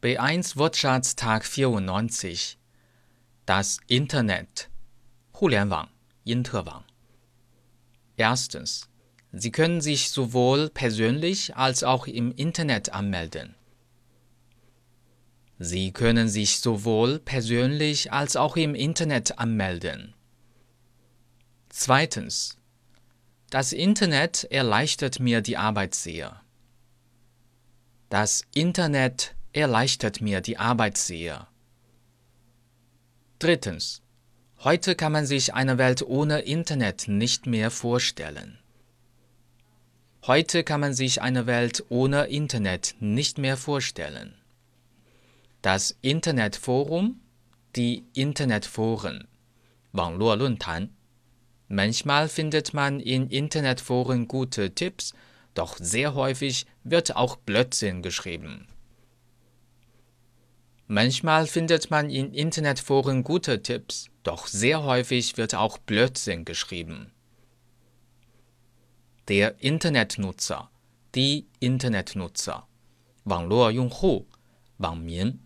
B1 Wirtschaftstag 94 Das Internet Hulianwang, Interwang Erstens. Sie können sich sowohl persönlich als auch im Internet anmelden. Sie können sich sowohl persönlich als auch im Internet anmelden. Zweitens. Das Internet erleichtert mir die Arbeit sehr. Das Internet erleichtert mir die Arbeit sehr. Drittens. Heute kann man sich eine Welt ohne Internet nicht mehr vorstellen. Heute kann man sich eine Welt ohne Internet nicht mehr vorstellen. Das Internetforum, die Internetforen, 网络论坛. Manchmal findet man in Internetforen gute Tipps, doch sehr häufig wird auch Blödsinn geschrieben. Manchmal findet man in Internetforen gute Tipps, doch sehr häufig wird auch Blödsinn geschrieben. Der Internetnutzer, die Internetnutzer, 网络用户，网民。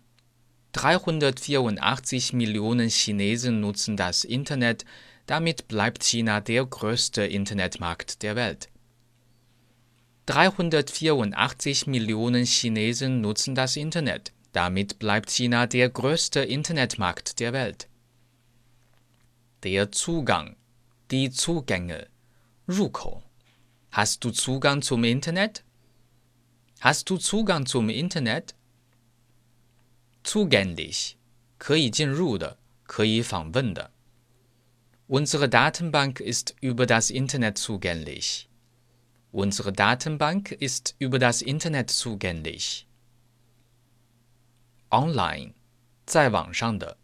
384 Millionen Chinesen nutzen das Internet, damit bleibt China der größte Internetmarkt der Welt. 384 Millionen Chinesen nutzen das Internet, damit bleibt China der größte Internetmarkt der Welt. Der Zugang, die Zugänge, 入口. Hast du Zugang zum Internet? Hast du Zugang zum Internet? Zugänglich, 可以进入的，可以访问的。Unsere Datenbank ist über das Internet zugänglich. Unsere Datenbank ist über das Internet zugänglich online, 在网上的。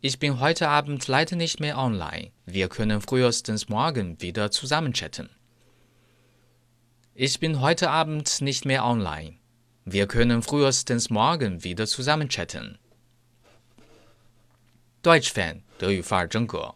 Ich bin heute Abend leider nicht mehr online. Wir können frühestens morgen wieder zusammen chatten. Ich bin heute Abend nicht mehr online. Wir können frühestens morgen wieder zusammen chatten. Deutsch Fan 德语范儿真格。